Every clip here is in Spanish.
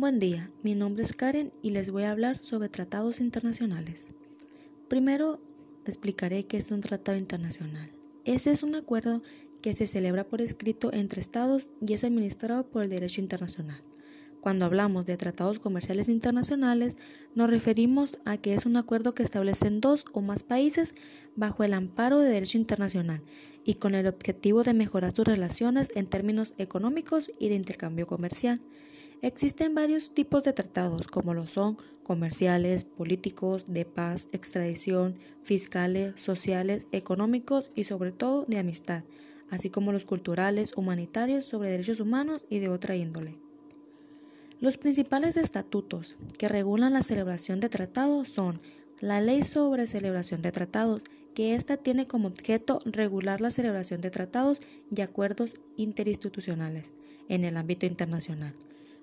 Buen día, mi nombre es Karen y les voy a hablar sobre tratados internacionales. Primero explicaré qué es un tratado internacional. Este es un acuerdo que se celebra por escrito entre estados y es administrado por el derecho internacional. Cuando hablamos de tratados comerciales internacionales, nos referimos a que es un acuerdo que establecen dos o más países bajo el amparo de derecho internacional y con el objetivo de mejorar sus relaciones en términos económicos y de intercambio comercial. Existen varios tipos de tratados, como lo son comerciales, políticos, de paz, extradición, fiscales, sociales, económicos y sobre todo de amistad, así como los culturales, humanitarios, sobre derechos humanos y de otra índole. Los principales estatutos que regulan la celebración de tratados son la Ley sobre celebración de tratados, que ésta tiene como objeto regular la celebración de tratados y acuerdos interinstitucionales en el ámbito internacional.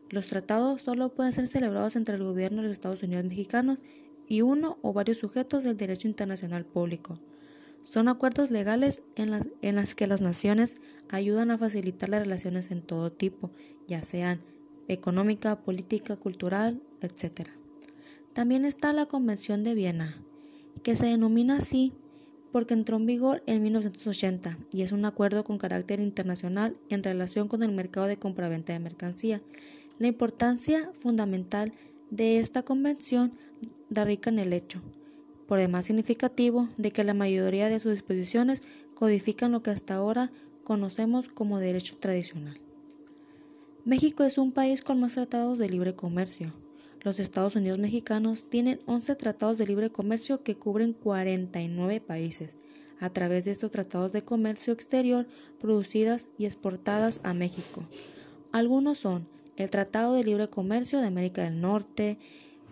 Los tratados solo pueden ser celebrados entre el gobierno de los Estados Unidos mexicanos y uno o varios sujetos del derecho internacional público. Son acuerdos legales en las, en las que las naciones ayudan a facilitar las relaciones en todo tipo, ya sean económica, política, cultural, etc. También está la Convención de Viena, que se denomina así porque entró en vigor en 1980 y es un acuerdo con carácter internacional en relación con el mercado de compraventa de mercancía. La importancia fundamental de esta convención radica en el hecho, por demás significativo, de que la mayoría de sus disposiciones codifican lo que hasta ahora conocemos como derecho tradicional. México es un país con más tratados de libre comercio. Los Estados Unidos mexicanos tienen 11 tratados de libre comercio que cubren 49 países a través de estos tratados de comercio exterior producidas y exportadas a México. Algunos son el Tratado de Libre Comercio de América del Norte,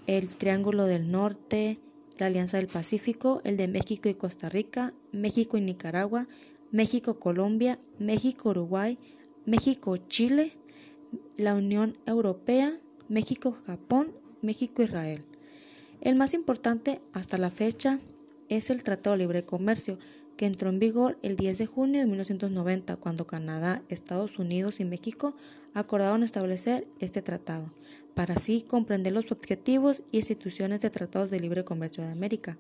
el Triángulo del Norte, la Alianza del Pacífico, el de México y Costa Rica, México y Nicaragua, México-Colombia, México-Uruguay, México-Chile, la Unión Europea, México-Japón, México-Israel. El más importante hasta la fecha es el Tratado de Libre Comercio, que entró en vigor el 10 de junio de 1990, cuando Canadá, Estados Unidos y México acordaron establecer este tratado, para así comprender los objetivos y instituciones de tratados de libre comercio de América.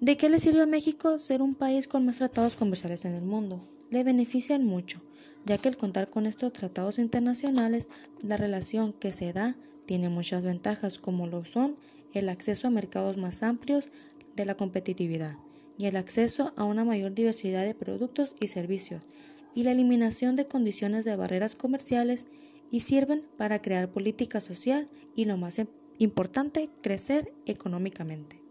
¿De qué le sirve a México ser un país con más tratados comerciales en el mundo? le benefician mucho, ya que al contar con estos tratados internacionales, la relación que se da tiene muchas ventajas, como lo son el acceso a mercados más amplios de la competitividad y el acceso a una mayor diversidad de productos y servicios, y la eliminación de condiciones de barreras comerciales y sirven para crear política social y lo más importante, crecer económicamente.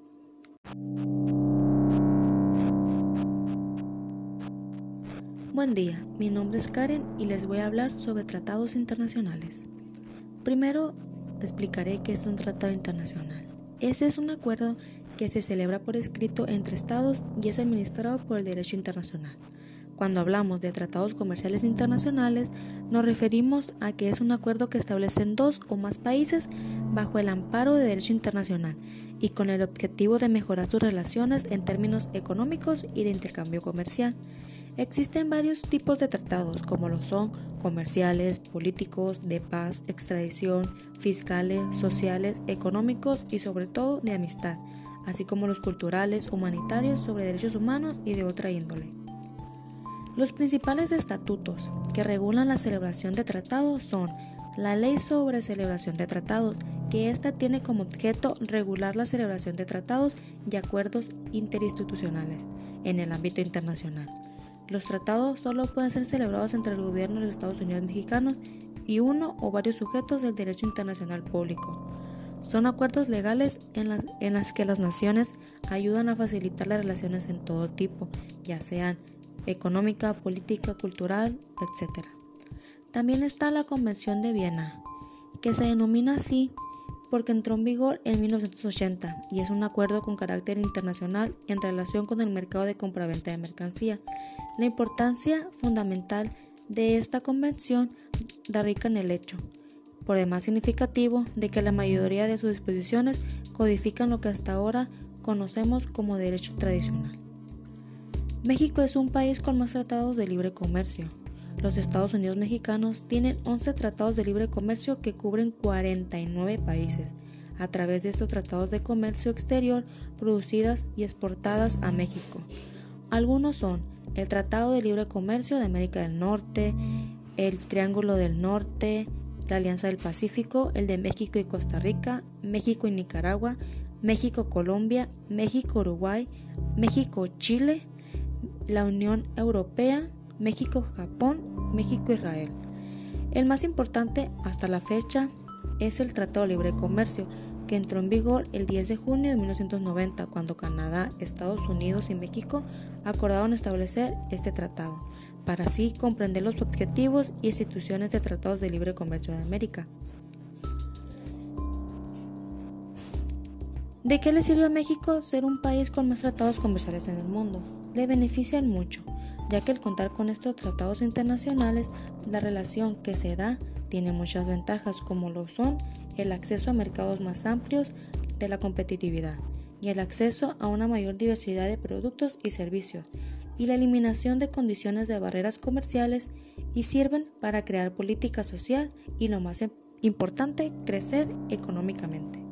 Buen día, mi nombre es Karen y les voy a hablar sobre tratados internacionales. Primero explicaré qué es un tratado internacional. Este es un acuerdo que se celebra por escrito entre estados y es administrado por el derecho internacional. Cuando hablamos de tratados comerciales internacionales, nos referimos a que es un acuerdo que establecen dos o más países bajo el amparo de derecho internacional y con el objetivo de mejorar sus relaciones en términos económicos y de intercambio comercial. Existen varios tipos de tratados, como lo son comerciales, políticos, de paz, extradición, fiscales, sociales, económicos y sobre todo de amistad, así como los culturales, humanitarios, sobre derechos humanos y de otra índole. Los principales estatutos que regulan la celebración de tratados son la Ley sobre celebración de tratados, que ésta tiene como objeto regular la celebración de tratados y acuerdos interinstitucionales en el ámbito internacional los tratados solo pueden ser celebrados entre el gobierno de los Estados Unidos mexicanos y uno o varios sujetos del derecho internacional público. Son acuerdos legales en las, en las que las naciones ayudan a facilitar las relaciones en todo tipo, ya sean económica, política, cultural, etc. También está la Convención de Viena, que se denomina así porque entró en vigor en 1980 y es un acuerdo con carácter internacional en relación con el mercado de compraventa de mercancía. La importancia fundamental de esta convención radica en el hecho, por demás significativo, de que la mayoría de sus disposiciones codifican lo que hasta ahora conocemos como derecho tradicional. México es un país con más tratados de libre comercio. Los Estados Unidos mexicanos tienen 11 tratados de libre comercio que cubren 49 países a través de estos tratados de comercio exterior producidas y exportadas a México. Algunos son el Tratado de Libre Comercio de América del Norte, el Triángulo del Norte, la Alianza del Pacífico, el de México y Costa Rica, México y Nicaragua, México-Colombia, México-Uruguay, México-Chile, la Unión Europea, México-Japón, México-Israel. El más importante hasta la fecha es el Tratado de Libre Comercio, que entró en vigor el 10 de junio de 1990, cuando Canadá, Estados Unidos y México acordaron establecer este tratado, para así comprender los objetivos y instituciones de tratados de libre comercio de América. ¿De qué le sirve a México ser un país con más tratados comerciales en el mundo? Le benefician mucho, ya que al contar con estos tratados internacionales, la relación que se da tiene muchas ventajas como lo son el acceso a mercados más amplios de la competitividad y el acceso a una mayor diversidad de productos y servicios y la eliminación de condiciones de barreras comerciales y sirven para crear política social y lo más importante, crecer económicamente.